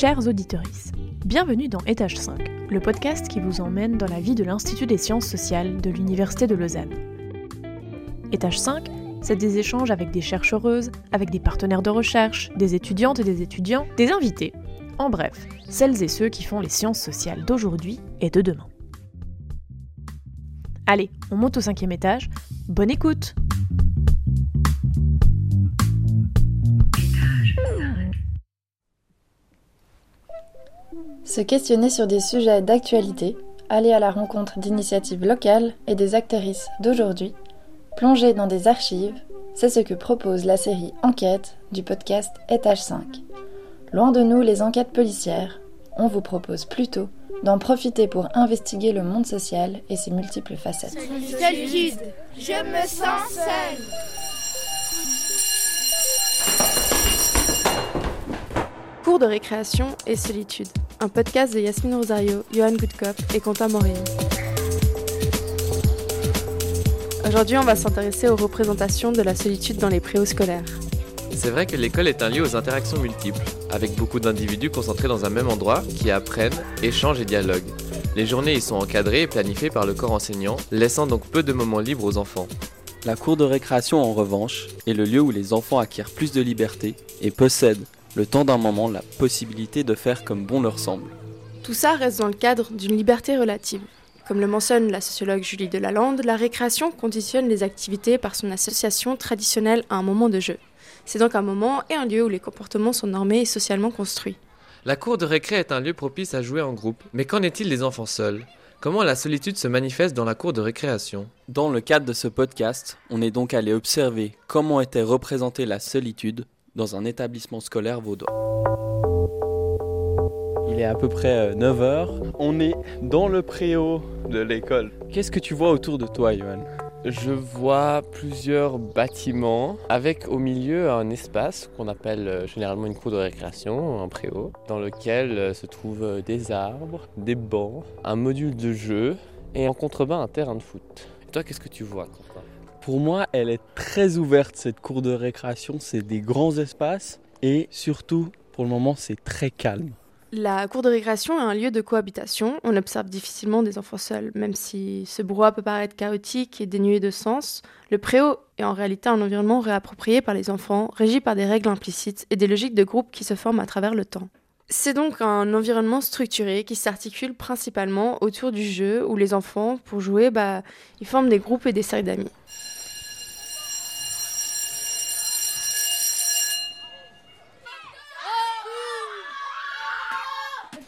Chers auditeurs, bienvenue dans Étage 5, le podcast qui vous emmène dans la vie de l'Institut des sciences sociales de l'Université de Lausanne. Étage 5, c'est des échanges avec des chercheuses, avec des partenaires de recherche, des étudiantes et des étudiants, des invités, en bref, celles et ceux qui font les sciences sociales d'aujourd'hui et de demain. Allez, on monte au cinquième étage. Bonne écoute Se questionner sur des sujets d'actualité, aller à la rencontre d'initiatives locales et des actrices d'aujourd'hui, plonger dans des archives, c'est ce que propose la série Enquête du podcast Étage 5. Loin de nous les enquêtes policières, on vous propose plutôt d'en profiter pour investiguer le monde social et ses multiples facettes. Je me sens seule. Cours de récréation et solitude un podcast de Yasmine Rosario, Johan Goodkop et Quentin Morini. Aujourd'hui, on va s'intéresser aux représentations de la solitude dans les préoscolaires. C'est vrai que l'école est un lieu aux interactions multiples, avec beaucoup d'individus concentrés dans un même endroit qui apprennent, échangent et dialoguent. Les journées y sont encadrées et planifiées par le corps enseignant, laissant donc peu de moments libres aux enfants. La cour de récréation, en revanche, est le lieu où les enfants acquièrent plus de liberté et possèdent, le temps d'un moment, la possibilité de faire comme bon leur semble. Tout ça reste dans le cadre d'une liberté relative. Comme le mentionne la sociologue Julie Delalande, la récréation conditionne les activités par son association traditionnelle à un moment de jeu. C'est donc un moment et un lieu où les comportements sont normés et socialement construits. La cour de récré est un lieu propice à jouer en groupe, mais qu'en est-il des enfants seuls? Comment la solitude se manifeste dans la cour de récréation? Dans le cadre de ce podcast, on est donc allé observer comment était représentée la solitude dans un établissement scolaire vaudois. Il est à peu près 9h. Euh, on est dans le préau de l'école. Qu'est-ce que tu vois autour de toi, Johan? Je vois plusieurs bâtiments avec au milieu un espace qu'on appelle euh, généralement une cour de récréation, un préau, dans lequel euh, se trouvent des arbres, des bancs, un module de jeu et en contrebas un terrain de foot. Et toi, qu'est-ce que tu vois pour moi, elle est très ouverte cette cour de récréation. C'est des grands espaces et surtout, pour le moment, c'est très calme. La cour de récréation est un lieu de cohabitation. On observe difficilement des enfants seuls, même si ce brouhaha peut paraître chaotique et dénué de sens. Le préau est en réalité un environnement réapproprié par les enfants, régi par des règles implicites et des logiques de groupe qui se forment à travers le temps. C'est donc un environnement structuré qui s'articule principalement autour du jeu où les enfants, pour jouer, bah, ils forment des groupes et des séries d'amis.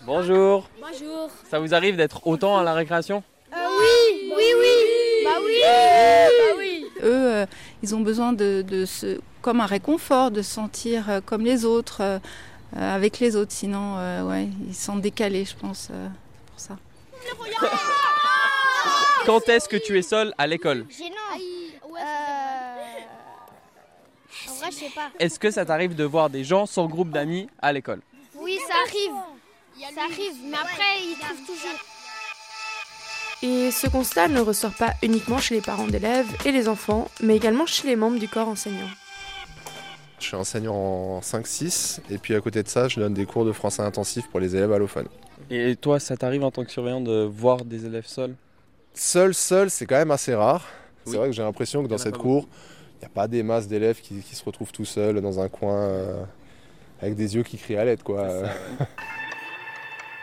Bonjour. Bonjour. Ça vous arrive d'être autant à la récréation? Euh, Oui, oui, oui. Bah oui. Bah oui. Eux, euh, ils ont besoin de, de se, comme un réconfort, de se sentir euh, comme les autres, avec les autres. Sinon, ouais, ils sont décalés, je pense, pour ça. Quand est-ce que tu es seul à l'école? En vrai, je sais pas. Est-ce que ça t'arrive de voir des gens sans groupe d'amis à l'école? Oui, ça arrive. Ça arrive, mais après, ils trouvent toujours. Et ce constat ne ressort pas uniquement chez les parents d'élèves et les enfants, mais également chez les membres du corps enseignant. Je suis enseignant en 5-6 et puis à côté de ça, je donne des cours de français intensif pour les élèves allophones. Et toi, ça t'arrive en tant que surveillant de voir des élèves seuls? Seul, seul, c'est quand même assez rare. C'est vrai que j'ai l'impression que dans cette cour, il n'y a pas des masses d'élèves qui, se retrouvent tout seuls dans un coin euh, avec des yeux qui crient à l'aide. quoi.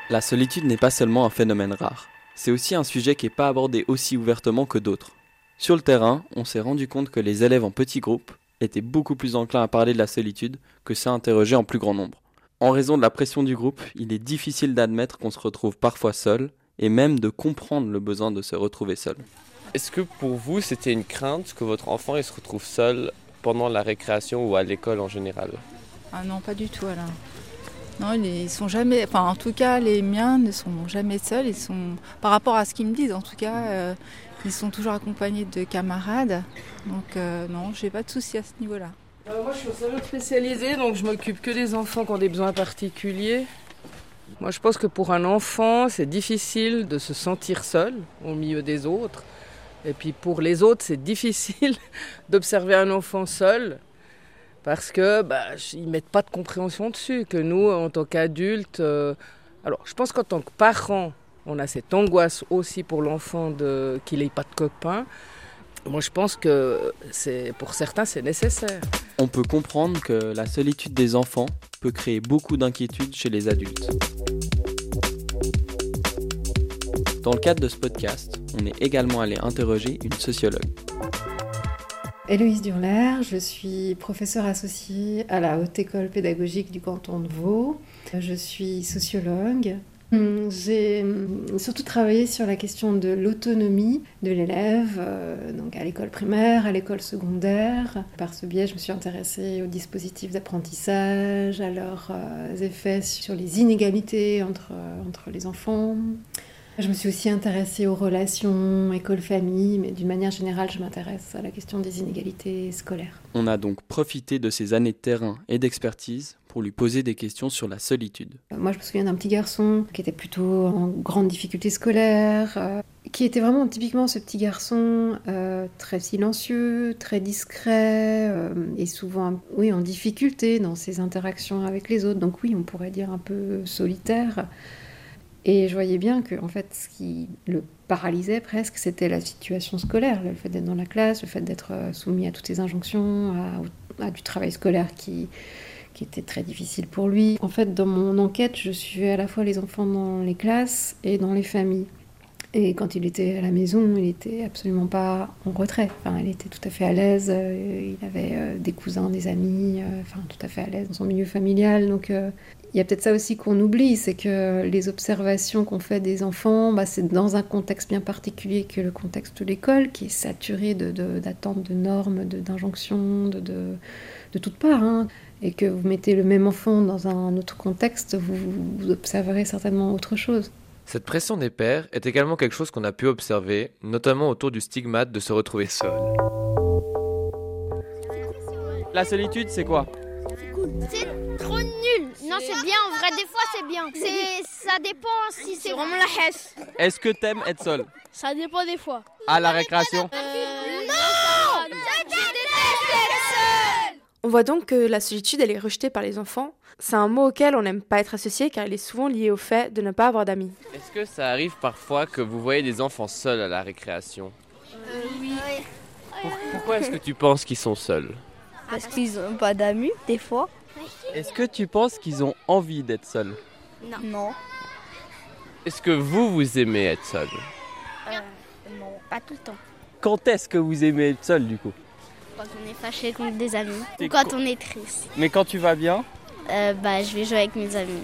La solitude n'est pas seulement un phénomène rare, c'est aussi un sujet qui n'est pas abordé aussi ouvertement que d'autres. Sur le terrain, on s'est rendu compte que les élèves en petits groupes étaient beaucoup plus enclins à parler de la solitude que ça interroger en plus grand nombre. En raison de la pression du groupe, il est difficile d'admettre qu'on se retrouve parfois seul et même de comprendre le besoin de se retrouver seul. Est-ce que pour vous c'était une crainte que votre enfant se retrouve seul pendant la récréation ou à l'école en général? Ah non, pas du tout Alain. Non, ils sont jamais. Enfin, en tout cas, les miens ne sont jamais seuls. Ils sont, par rapport à ce qu'ils me disent, en tout cas, euh, ils sont toujours accompagnés de camarades. Donc, euh, non, j'ai pas de soucis à ce niveau-là. Euh, moi, je suis salon spécialisé, donc je m'occupe que des enfants qui ont des besoins particuliers. Moi, je pense que pour un enfant, c'est difficile de se sentir seul au milieu des autres. Et puis pour les autres, c'est difficile d'observer un enfant seul parce que bah, ils mettent pas de compréhension dessus. Que nous, en tant qu'adultes, euh, alors je pense qu'en tant que parents, on a cette angoisse aussi pour l'enfant qu'il n'ait pas de copain. Moi, je pense que pour certains, c'est nécessaire. On peut comprendre que la solitude des enfants peut créer beaucoup d'inquiétudes chez les adultes. Dans le cadre de ce podcast, on est également allé interroger une sociologue. Héloïse Durler, je suis professeure associée à la Haute École pédagogique du canton de Vaud. Je suis sociologue. J'ai surtout travaillé sur la question de l'autonomie de l'élève, euh, donc à l'école primaire, à l'école secondaire. Par ce biais, je me suis intéressée aux dispositifs d'apprentissage, à leurs euh, effets sur les inégalités entre, entre les enfants, je me suis aussi intéressée aux relations école-famille, mais d'une manière générale, je m'intéresse à la question des inégalités scolaires. On a donc profité de ces années de terrain et d'expertise pour lui poser des questions sur la solitude. Moi, je me souviens d'un petit garçon qui était plutôt en grande difficulté scolaire, euh, qui était vraiment typiquement ce petit garçon euh, très silencieux, très discret euh, et souvent oui, en difficulté dans ses interactions avec les autres. Donc oui, on pourrait dire un peu solitaire. Et je voyais bien que, en fait, ce qui le paralysait presque, c'était la situation scolaire, le fait d'être dans la classe, le fait d'être euh, soumis à toutes ces injonctions, à, du travail scolaire qui, était très difficile pour lui. En fait, dans mon enquête, je suivais à la fois les enfants dans les classes et dans les familles. Et quand il était à la maison, il n'était absolument pas en retrait. Enfin, il était tout à fait à l'aise. Euh, il avait euh, des cousins, des amis, enfin, tout à fait à l'aise dans son milieu familial. Donc, il y a peut-être ça aussi qu'on oublie, c'est que les observations qu'on fait des enfants, bah, c'est dans un contexte bien particulier que le contexte de l'école, qui est saturé d'attentes, de, de, normes, d'injonctions, de, de, de, toutes parts. Hein. Et que vous mettez le même enfant dans un autre contexte, vous, vous observerez certainement autre chose. Cette pression des pères est également quelque chose qu'on a pu observer, notamment autour du stigmate de se retrouver seul. La solitude, c'est quoi? C'est trop nul. Non, c'est bien, en vrai, des fois c'est bien. Ça dépend si c'est vraiment la hesse. Est-ce que t'aimes être seul Ça dépend des fois. À la récréation? Euh, Non Je déteste être seul On voit donc que la solitude, elle est rejetée par les enfants. C'est un mot auquel on n'aime pas être associé car il est souvent lié au fait de ne pas avoir d'amis. Est-ce que ça arrive parfois que vous voyez des enfants seuls à la récréation? Euh, Oui. Pourquoi est-ce que tu penses qu'ils sont seuls? Parce qu'ils n'ont pas d'amis, des fois. Est-ce que tu penses qu'ils ont envie d'être seuls Non. Non. Est-ce que vous, vous aimez être seul euh, Non, pas tout le temps. Quand est-ce que vous aimez être seul du coup Quand on est fâché contre des amis ou quand on est triste. Mais quand tu vas bien euh, Bah, je vais jouer avec mes amis.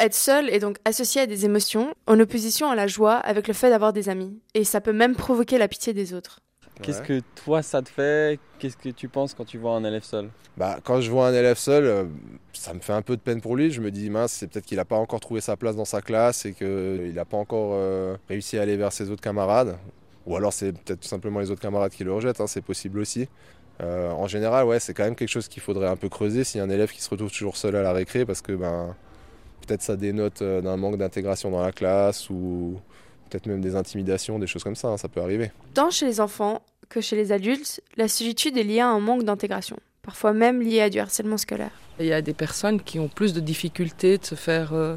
Être seul est donc associé à des émotions, en opposition à la joie avec le fait d'avoir des amis. Et ça peut même provoquer la pitié des autres. Qu'est-ce que toi ça te fait? Qu'est-ce que tu penses quand tu vois un élève seul? Bah, Quand je vois un élève seul, euh, ça me fait un peu de peine pour lui. Je me dis, mince, c'est peut-être qu'il n'a pas encore trouvé sa place dans sa classe et qu'il n'a pas encore euh, réussi à aller vers ses autres camarades. Ou alors c'est peut-être tout simplement les autres camarades qui le rejettent, hein, c'est possible aussi. Euh, en général, ouais, c'est quand même quelque chose qu'il faudrait un peu creuser s'il y a un élève qui se retrouve toujours seul à la récré parce que ben, peut-être ça dénote d'un manque d'intégration dans la classe ou peut-être même des intimidations, des choses comme ça, hein, ça peut arriver. Tant chez les enfants que chez les adultes, la solitude est liée à un manque d'intégration, parfois même liée à du harcèlement scolaire. Il y a des personnes qui ont plus de difficultés de se faire, euh,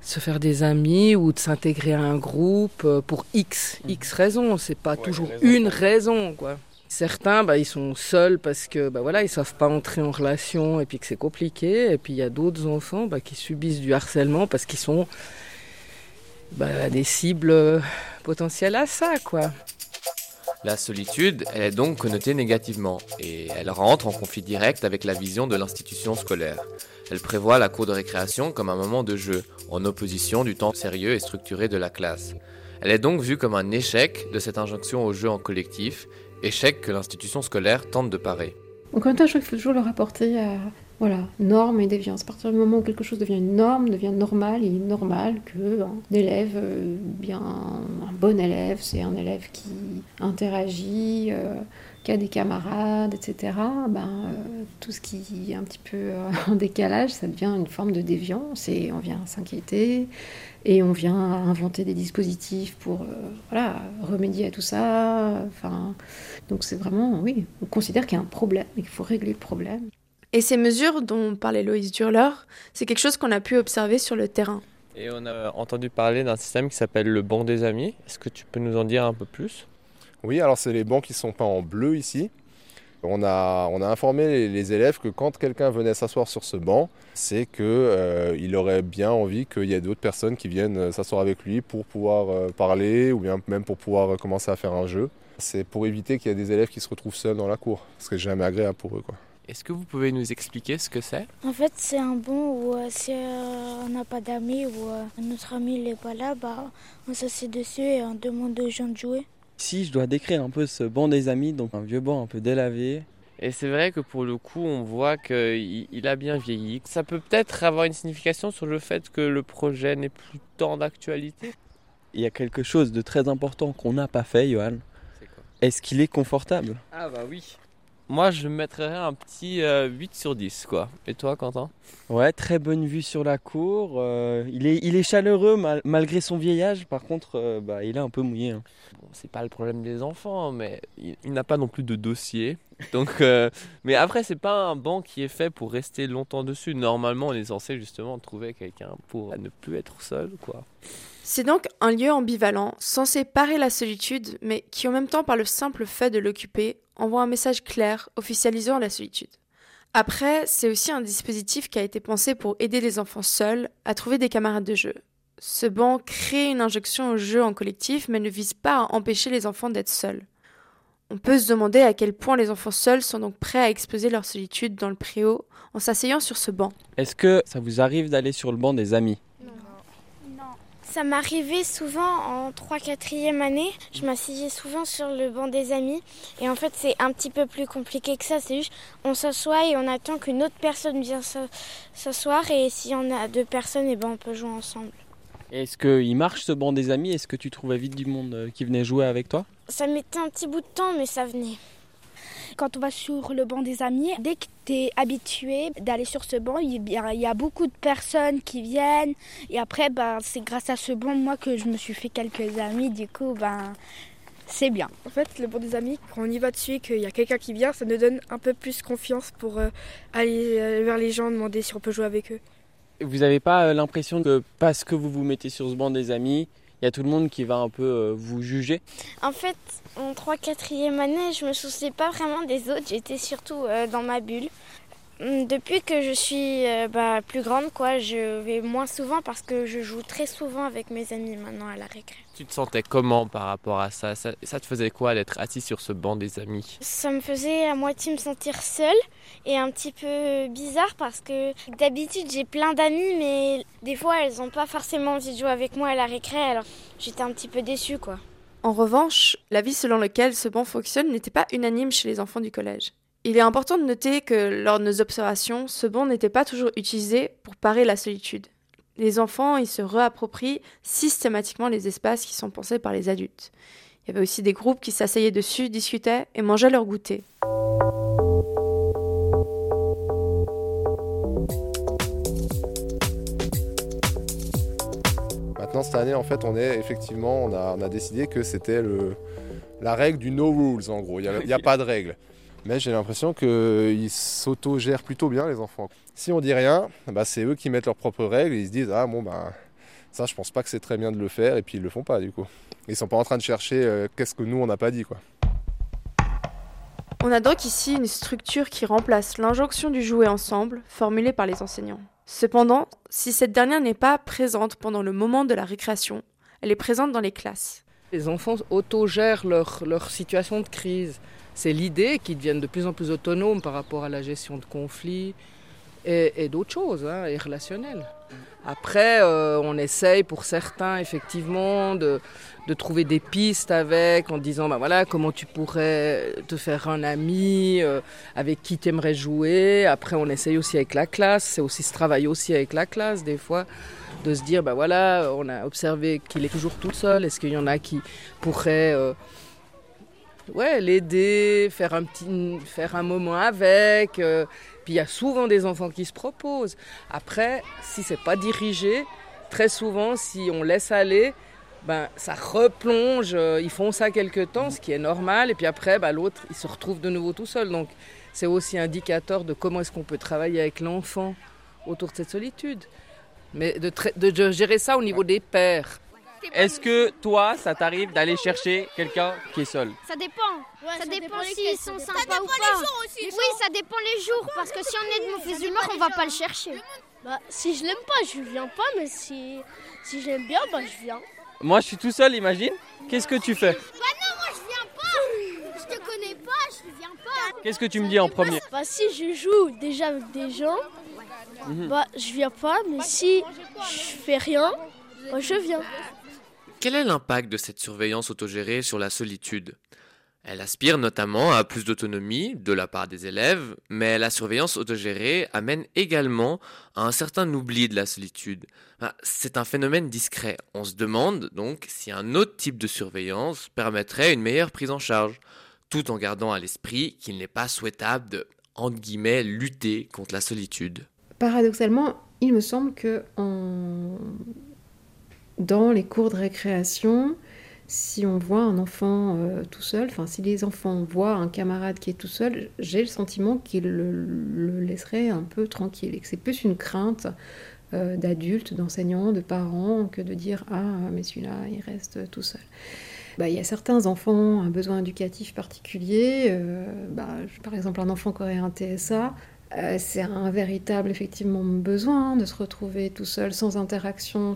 se faire des amis ou de s'intégrer à un groupe euh, pour X, mmh. X raisons. C'est pas toujours une raison, quoi. Certains, bah, ils sont seuls parce que bah, voilà, ils savent pas entrer en relation et puis que c'est compliqué. Et puis il y a d'autres enfants bah, qui subissent du harcèlement parce qu'ils sont bah, des cibles potentielles à ça, quoi. La solitude, elle est donc connotée négativement et elle rentre en conflit direct avec la vision de l'institution scolaire. Elle prévoit la cour de récréation comme un moment de jeu, en opposition du temps sérieux et structuré de la classe. Elle est donc vue comme un échec de cette injonction au jeu en collectif, échec que l'institution scolaire tente de parer. Donc en même temps, je crois qu'il faut toujours le rapporter à, Voilà, norme et déviance. À partir du moment où quelque chose devient une norme, devient normal, il est normal qu'un élève, euh, bien un bon élève, c'est un élève qui interagit, euh, qui a des camarades, etc. Ben, euh, tout ce qui est un petit peu en décalage, ça devient une forme de déviance et on vient s'inquiéter et on vient inventer des dispositifs pour voilà, remédier à tout ça. Enfin, donc c'est vraiment, oui, on considère qu'il y a un problème et qu'il faut régler le problème. Et ces mesures dont parlait Loïs Durler, c'est quelque chose qu'on a pu observer sur le terrain. Et on a entendu parler d'un système qui s'appelle le banc des amis. Est-ce que tu peux nous en dire un peu plus? Oui, alors c'est les bancs qui sont peints en bleu ici. On a, on a informé les, élèves que quand quelqu'un venait s'asseoir sur ce banc, c'est qu'il euh, aurait bien envie qu'il y ait d'autres personnes qui viennent euh, s'asseoir avec lui pour pouvoir euh, parler ou bien même pour pouvoir commencer à faire un jeu. C'est pour éviter qu'il y ait des élèves qui se retrouvent seuls dans la cour, ce qui n'est jamais agréable pour eux. Quoi. Est-ce que vous pouvez nous expliquer ce que c'est? En fait, c'est un bon où euh, si euh, on n'a pas d'amis ou euh, notre ami n'est pas là, bah, on s'assied dessus et on demande aux gens de jouer. Si je dois décrire un peu ce banc des amis, donc un vieux banc un peu délavé. Et c'est vrai que pour le coup, on voit qu'il a bien vieilli. Ça peut peut-être avoir une signification sur le fait que le projet n'est plus tant d'actualité? Il y a quelque chose de très important qu'on n'a pas fait, Johan. Est-ce qu'il est confortable? Ah bah oui. Moi, je mettrais un petit 8 euh, sur 10, quoi. Et toi, Quentin? Ouais, très bonne vue sur la cour. Euh, il, est, il est chaleureux malgré son vieillage. Par contre, euh, bah, il est un peu mouillé. Hein. Bon, c'est pas le problème des enfants, mais il, n'a pas non plus de dossier. Donc, mais après, c'est pas un banc qui est fait pour rester longtemps dessus. Normalement, on est censé justement trouver quelqu'un pour ne plus être seul, quoi. C'est donc un lieu ambivalent, censé parer la solitude, mais qui en même temps, par le simple fait de l'occuper, envoie un message clair officialisant la solitude. Après, c'est aussi un dispositif qui a été pensé pour aider les enfants seuls à trouver des camarades de jeu. Ce banc crée une injonction au jeu en collectif, mais ne vise pas à empêcher les enfants d'être seuls. On peut se demander à quel point les enfants seuls sont donc prêts à exposer leur solitude dans le préau en s'asseyant sur ce banc. Est-ce que ça vous arrive d'aller sur le banc des amis? Ça m'arrivait souvent en 3-4e année. Je m'asseyais souvent sur le banc des amis. Et en fait, c'est un petit peu plus compliqué que ça. C'est juste, on s'assoit et on attend qu'une autre personne vienne s'asseoir. Et si on a deux personnes, et eh ben on peut jouer ensemble. Est-ce qu'il marche ce banc des amis? Est-ce que tu trouvais vite du monde euh, qui venait jouer avec toi? Ça mettait un petit bout de temps, mais ça venait. Quand on va sur le banc des amis, dès que tu es habitué d'aller sur ce banc, il y, a, beaucoup de personnes qui viennent. Et après, ben, c'est grâce à ce banc, moi, que je me suis fait quelques amis. Du coup, ben, c'est bien. En fait, le banc des amis, quand on y va dessus et qu'il y a quelqu'un qui vient, ça nous donne un peu plus confiance pour euh, aller euh, vers les gens, demander si on peut jouer avec eux. Vous n'avez pas euh, l'impression que parce que vous vous mettez sur ce banc des amis, il y a tout le monde qui va un peu euh, vous juger En fait, en 3-4e année, je me souciais pas vraiment des autres, j'étais surtout euh, dans ma bulle. Hum, depuis que je suis euh, bah, plus grande, quoi, je vais moins souvent parce que je joue très souvent avec mes amis maintenant à la récré. Tu te sentais comment par rapport à ça, ça te faisait quoi d'être assis sur ce banc des amis? Ça me faisait à moitié me sentir seule et un petit peu bizarre parce que d'habitude j'ai plein d'amis mais des fois elles n'ont pas forcément envie de jouer avec moi à la récré alors j'étais un petit peu déçue quoi. En revanche, l'avis selon lequel ce banc fonctionne n'était pas unanime chez les enfants du collège. Il est important de noter que lors de nos observations, ce banc n'était pas toujours utilisé pour parer la solitude. Les enfants, ils se réapproprient systématiquement les espaces qui sont pensés par les adultes. Il y avait aussi des groupes qui s'asseyaient dessus, discutaient et mangeaient leur goûter. Maintenant, cette année, en fait, on est effectivement, on a, décidé que c'était la règle du no rules, en gros. Il n'y a, a, pas de règle. Mais j'ai l'impression qu'ils s'auto-gèrent plutôt bien, les enfants. Si on dit rien, bah, c'est eux qui mettent leurs propres règles et ils se disent Ah, bon, bah, ça, je pense pas que c'est très bien de le faire, et puis ils le font pas, du coup. Ils sont pas en train de chercher euh, qu'est-ce que nous, on n'a pas dit, quoi. On a donc ici une structure qui remplace l'injonction du jouer ensemble, formulée par les enseignants. Cependant, si cette dernière n'est pas présente pendant le moment de la récréation, elle est présente dans les classes. Les enfants autogèrent leur, leur situation de crise. C'est l'idée qu'ils deviennent de plus en plus autonomes par rapport à la gestion de conflits et, d'autres choses, hein, et relationnelles. Après, euh, on essaye pour certains, effectivement, de, trouver des pistes avec, en disant, ben voilà, comment tu pourrais te faire un ami, euh, avec qui tu aimerais jouer. Après, on essaye aussi avec la classe, c'est aussi ce travail aussi avec la classe, des fois, de se dire, ben voilà, on a observé qu'il est toujours tout seul, est-ce qu'il y en a qui pourraient... Euh, ouais, l'aider, faire un petit, faire un moment avec. Euh, puis il y a souvent des enfants qui se proposent. Après, si c'est pas dirigé, très souvent, si on laisse aller, ben ça replonge. Euh, ils font ça quelque temps, ce qui est normal. Et puis après, ben, l'autre, il se retrouve de nouveau tout seul. Donc c'est aussi indicateur de comment est-ce qu'on peut travailler avec l'enfant autour de cette solitude. Mais de, de gérer ça au niveau des pères. Est-ce que toi, ça t'arrive d'aller chercher quelqu'un qui est seul Ça dépend. ça, dépend, s'ils sont sympas ou pas. oui, ça dépend les jours. Parce que si on est de mauvaise humeur, on va pas le chercher. Bah, si je l'aime pas, je viens pas. Mais si, si je l'aime bien, bah, je viens. Moi, je suis tout seul, imagine. Qu'est-ce que tu fais Bah non, moi, je viens pas. Je te connais pas, je viens pas. Qu'est-ce que tu me dis en premier Bah, si je joue déjà avec des gens, mhm. bah, je viens pas. Mais si je fais rien, bah, je viens. Quel est l'impact de cette surveillance autogérée sur la solitude? Elle aspire notamment à plus d'autonomie de la part des élèves, mais la surveillance autogérée amène également à un certain oubli de la solitude. C'est un phénomène discret. On se demande donc si un autre type de surveillance permettrait une meilleure prise en charge, tout en gardant à l'esprit qu'il n'est pas souhaitable de, guillemets, lutter contre la solitude. Paradoxalement, il me semble que dans les cours de récréation, si on voit un enfant euh, tout seul, enfin si les enfants voient un camarade qui est tout seul, j'ai le sentiment qu'ils le, laisseraient un peu tranquille et que c'est plus une crainte euh, d'adultes, d'enseignants, de parents que de dire ah mais celui-là il reste tout seul. Bah, il y a certains enfants un besoin éducatif particulier, euh, bah, par exemple un enfant qui aurait un TSA, c'est un véritable effectivement besoin de se retrouver tout seul sans interaction.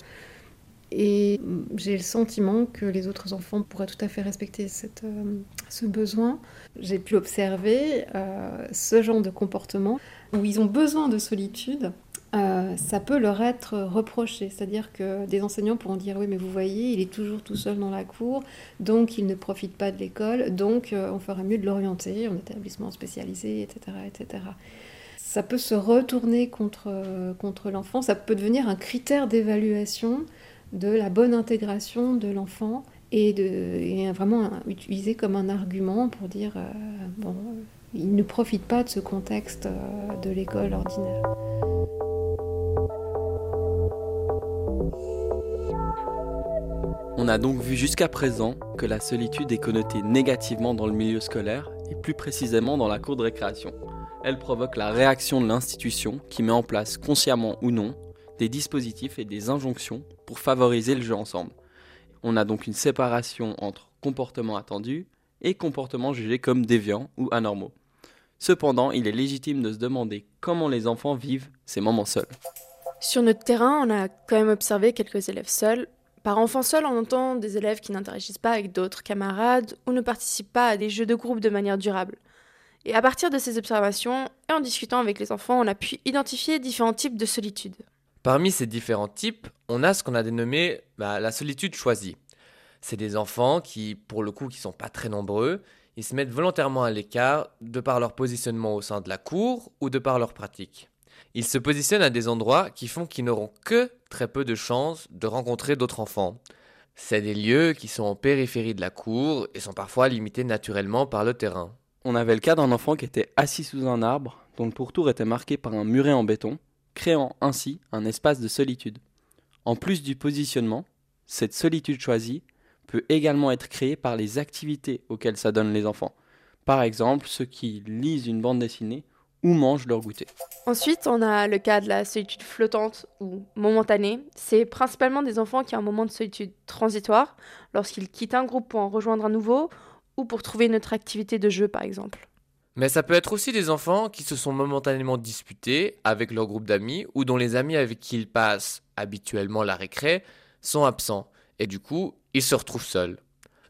Et j'ai le sentiment que les autres enfants pourraient tout à fait respecter euh, ce besoin. J'ai pu observer euh, ce genre de comportement où ils ont besoin de solitude. Euh, ça peut leur être reproché, c'est-à-dire que des enseignants pourront dire oui mais vous voyez il est toujours tout seul dans la cour, donc il ne profite pas de l'école, donc on ferait mieux de l'orienter en établissement spécialisé, etc., etc ça peut se retourner contre, contre l'enfant, ça peut devenir un critère d'évaluation de la bonne intégration de l'enfant et, vraiment utilisé comme un argument pour dire euh, bon, il ne profite pas de ce contexte euh, de l'école ordinaire. On a donc vu jusqu'à présent que la solitude est connotée négativement dans le milieu scolaire et plus précisément dans la cour de récréation. Elle provoque la réaction de l'institution qui met en place, consciemment ou non, des dispositifs et des injonctions pour favoriser le jeu ensemble. On a donc une séparation entre comportements attendus et comportements jugés comme déviants ou anormaux. Cependant, il est légitime de se demander comment les enfants vivent ces moments seuls. Sur notre terrain, on a quand même observé quelques élèves seuls. Par enfant seul, on entend des élèves qui n'interagissent pas avec d'autres camarades ou ne participent pas à des jeux de groupe de manière durable. Et à partir de ces observations, et en discutant avec les enfants, on a pu identifier différents types de solitude. Parmi ces différents types, on a ce qu'on a dénommé bah, la solitude choisie. C'est des enfants qui, pour le coup, qui sont pas très nombreux, ils se mettent volontairement à l'écart de par leur positionnement au sein de la cour ou de par leur pratique. Ils se positionnent à des endroits qui font qu'ils n'auront que très peu de chances de rencontrer d'autres enfants. C'est des lieux qui sont en périphérie de la cour et sont parfois limités naturellement par le terrain. On avait le cas d'un enfant qui était assis sous un arbre, dont le pourtour était marqué par un muret en béton, créant ainsi un espace de solitude. En plus du positionnement, cette solitude choisie peut également être créée par les activités auxquelles s'adonnent les enfants. Par exemple, ceux qui lisent une bande dessinée ou mangent leur goûter. Ensuite, on a le cas de la solitude flottante ou momentanée. C'est principalement des enfants qui ont un moment de solitude transitoire lorsqu'ils quittent un groupe pour en rejoindre un nouveau ou pour trouver une autre activité de jeu par exemple. Mais ça peut être aussi des enfants qui se sont momentanément disputés avec leur groupe d'amis ou dont les amis avec qui ils passent habituellement la récré sont absents et du coup ils se retrouvent seuls.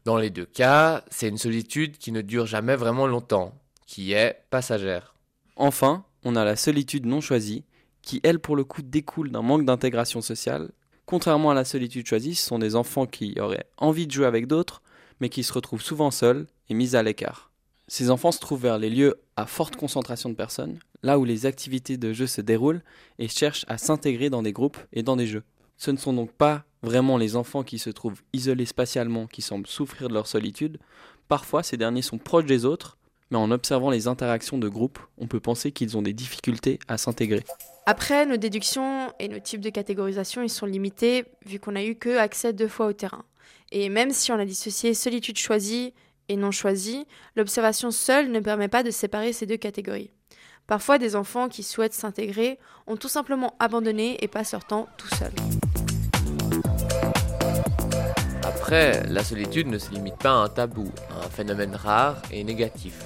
Dans les deux cas, c'est une solitude qui ne dure jamais vraiment longtemps, qui est passagère. Enfin, on a la solitude non choisie, qui elle pour le coup découle d'un manque d'intégration sociale. Contrairement à la solitude choisie, ce sont des enfants qui auraient envie de jouer avec d'autres, mais qui se retrouvent souvent seuls et mis à l'écart. Ces enfants se trouvent vers les lieux à forte concentration de personnes, là où les activités de jeu se déroulent, et cherchent à s'intégrer dans des groupes et dans des jeux. Ce ne sont donc pas vraiment les enfants qui se trouvent isolés spatialement qui semblent souffrir de leur solitude, parfois ces derniers sont proches des autres, mais en observant les interactions de groupe, on peut penser qu'ils ont des difficultés à s'intégrer. Après, nos déductions et nos types de catégorisation, ils sont limités vu qu'on n'a eu que accès deux fois au terrain. Et même si on a dissocié solitude choisie et non choisie, l'observation seule ne permet pas de séparer ces deux catégories. Parfois, des enfants qui souhaitent s'intégrer ont tout simplement abandonné et passent leur temps tout seuls. Après, la solitude ne se limite pas à un tabou, à un phénomène rare et négatif.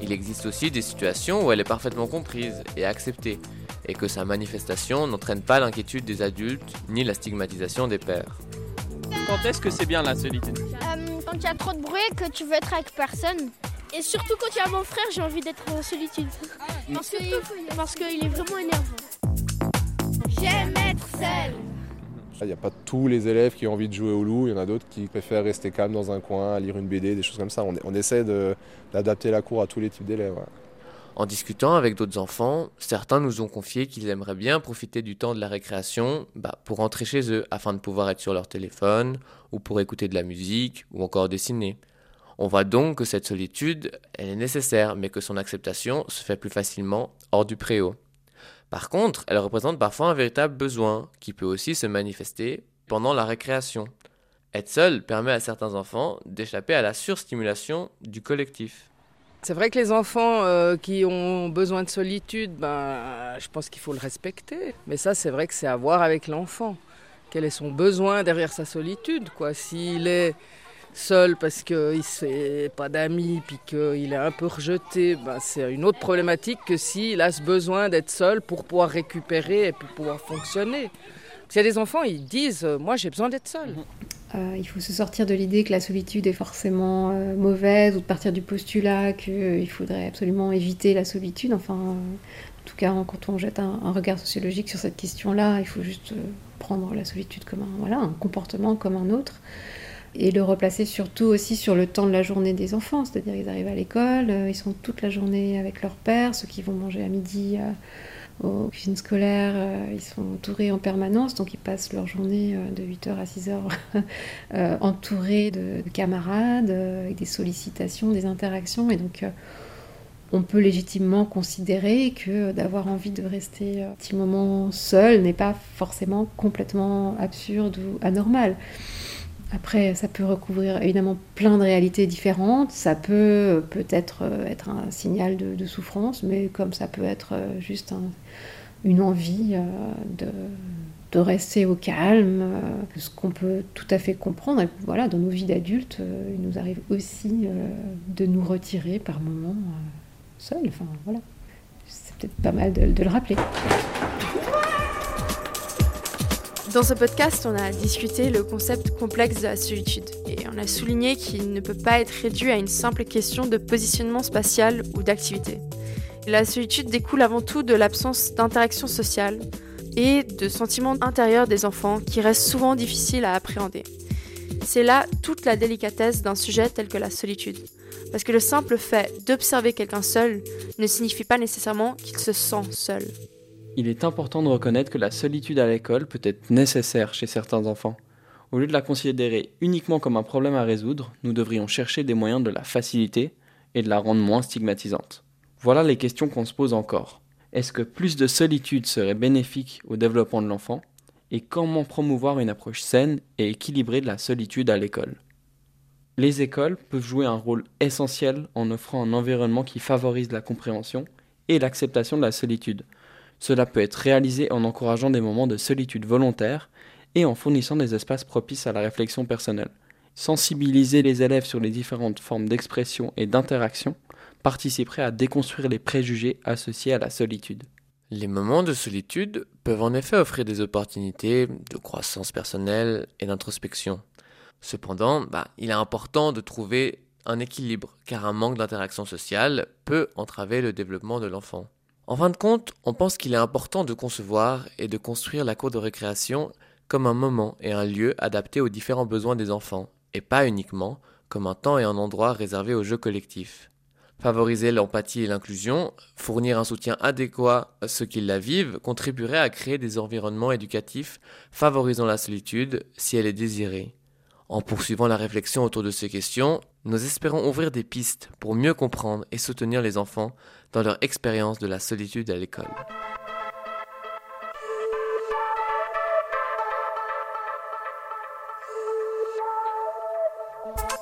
Il existe aussi des situations où elle est parfaitement comprise et acceptée, et que sa manifestation n'entraîne pas l'inquiétude des adultes ni la stigmatisation des pères. Quand est-ce que c'est bien la solitude? Quand il y a trop de bruit que tu veux être avec personne. Et surtout quand il y a mon frère, j'ai envie d'être en solitude. Parce qu'il parce qu'il est vraiment énervant. J'aime être seule. Il n'y a pas tous les élèves qui ont envie de jouer au loup, il y en a d'autres qui préfèrent rester calmes dans un coin, lire une BD, des choses comme ça. On, on essaie de- d'adapter la cour à tous les types d'élèves. ouais. En discutant avec d'autres enfants, certains nous ont confié qu'ils aimeraient bien profiter du temps de la récréation bah, pour rentrer chez eux afin de pouvoir être sur leur téléphone ou pour écouter de la musique ou encore dessiner. On voit donc que cette solitude, elle est nécessaire, mais que son acceptation se fait plus facilement hors du préau. Par contre, elle représente parfois un véritable besoin qui peut aussi se manifester pendant la récréation. Être seul permet à certains enfants d'échapper à la surstimulation du collectif. C'est vrai que les enfants euh, qui ont besoin de solitude, ben, je pense qu'il faut le respecter. Mais ça, c'est vrai que c'est à voir avec l'enfant. Quel est son besoin derrière sa solitude quoi. S'il est seul parce qu'il ne pas d'amis, puis qu'il est un peu rejeté, ben, c'est une autre problématique que s'il a ce besoin d'être seul pour pouvoir récupérer et pour pouvoir fonctionner. Parce y a des enfants, ils disent euh, Moi, j'ai besoin d'être seul. Euh, il faut se sortir de l'idée que la solitude est forcément euh, mauvaise ou de partir du postulat qu'il faudrait absolument éviter la solitude. Enfin, euh, en tout cas, quand on jette un, regard sociologique sur cette question-là, il faut juste euh, prendre la solitude comme un, voilà, un comportement comme un autre et le replacer surtout aussi sur le temps de la journée des enfants. C'est-à-dire ils arrivent à l'école, euh, ils sont toute la journée avec leur père, ceux qui vont manger à midi euh, aux cuisines scolaires, euh, ils sont entourés en permanence, donc ils passent leur journée euh, de 8h à 6h euh, entourés de, de camarades, avec des sollicitations, des interactions, et donc on peut légitimement considérer que d'avoir envie de rester un petit moment seul n'est pas forcément complètement absurde ou anormal. Après, ça peut recouvrir évidemment plein de réalités différentes. Ça peut euh, peut-être euh, être un signal de, souffrance, mais comme ça peut être euh, juste un- une envie de, de rester au calme, ce qu'on peut tout à fait comprendre. Et voilà, dans nos vies d'adultes, il nous arrive aussi de nous retirer par moments seuls. Enfin, voilà. C'est peut-être pas mal de le rappeler. Dans ce podcast, on a discuté le concept complexe de la solitude et on a souligné qu'il ne peut pas être réduit à une simple question de positionnement spatial ou d'activité. La solitude découle avant tout de l'absence d'interaction sociale et de sentiments intérieurs des enfants qui restent souvent difficiles à appréhender. C'est là toute la délicatesse d'un sujet tel que la solitude. Parce que le simple fait d'observer quelqu'un seul ne signifie pas nécessairement qu'il se sent seul. Il est important de reconnaître que la solitude à l'école peut être nécessaire chez certains enfants. Au lieu de la considérer uniquement comme un problème à résoudre, nous devrions chercher des moyens de la faciliter et de la rendre moins stigmatisante. Voilà les questions qu'on se pose encore. Est-ce que plus de solitude serait bénéfique au développement de l'enfant Et comment promouvoir une approche saine et équilibrée de la solitude à l'école? Les écoles peuvent jouer un rôle essentiel en offrant un environnement qui favorise la compréhension et l'acceptation de la solitude. Cela peut être réalisé en encourageant des moments de solitude volontaire et en fournissant des espaces propices à la réflexion personnelle. Sensibiliser les élèves sur les différentes formes d'expression et d'interaction participerait à déconstruire les préjugés associés à la solitude. Les moments de solitude peuvent en effet offrir des opportunités de croissance personnelle et d'introspection. Cependant, bah, il est important de trouver un équilibre, car un manque d'interaction sociale peut entraver le développement de l'enfant. En fin de compte, on pense qu'il est important de concevoir et de construire la cour de récréation comme un moment et un lieu adapté aux différents besoins des enfants, et pas uniquement comme un temps et un endroit réservé aux jeux collectifs. Favoriser l'empathie et l'inclusion, fournir un soutien adéquat à ceux qui la vivent, contribuerait à créer des environnements éducatifs favorisant la solitude si elle est désirée. En poursuivant la réflexion autour de ces questions, nous espérons ouvrir des pistes pour mieux comprendre et soutenir les enfants dans leur expérience de la solitude à l'école.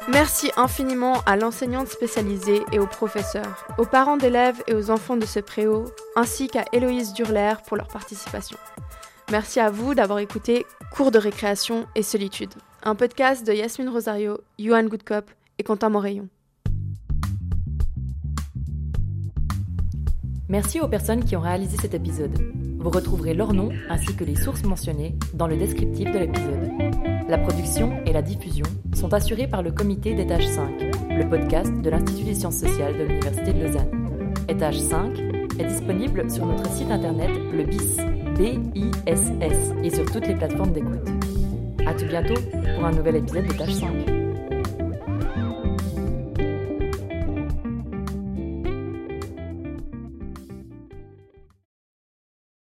Merci infiniment à l'enseignante spécialisée et aux professeurs, aux parents d'élèves et aux enfants de ce préau, ainsi qu'à Héloïse Durler pour leur participation. Merci à vous d'avoir écouté Cours de récréation et solitude, un podcast de Yasmine Rosario, Johan Goodcop et Quentin Morayon. Merci aux personnes qui ont réalisé cet épisode. Vous retrouverez leurs noms ainsi que les sources mentionnées dans le descriptif de l'épisode. La production et la diffusion sont assurées par le comité d'étage 5, le podcast de l'Institut des sciences sociales de l'Université de Lausanne. Étage 5 est disponible sur notre site internet le BIS, B-I-S-S, et sur toutes les plateformes d'écoute. À tout bientôt pour un nouvel épisode d'Étage 5.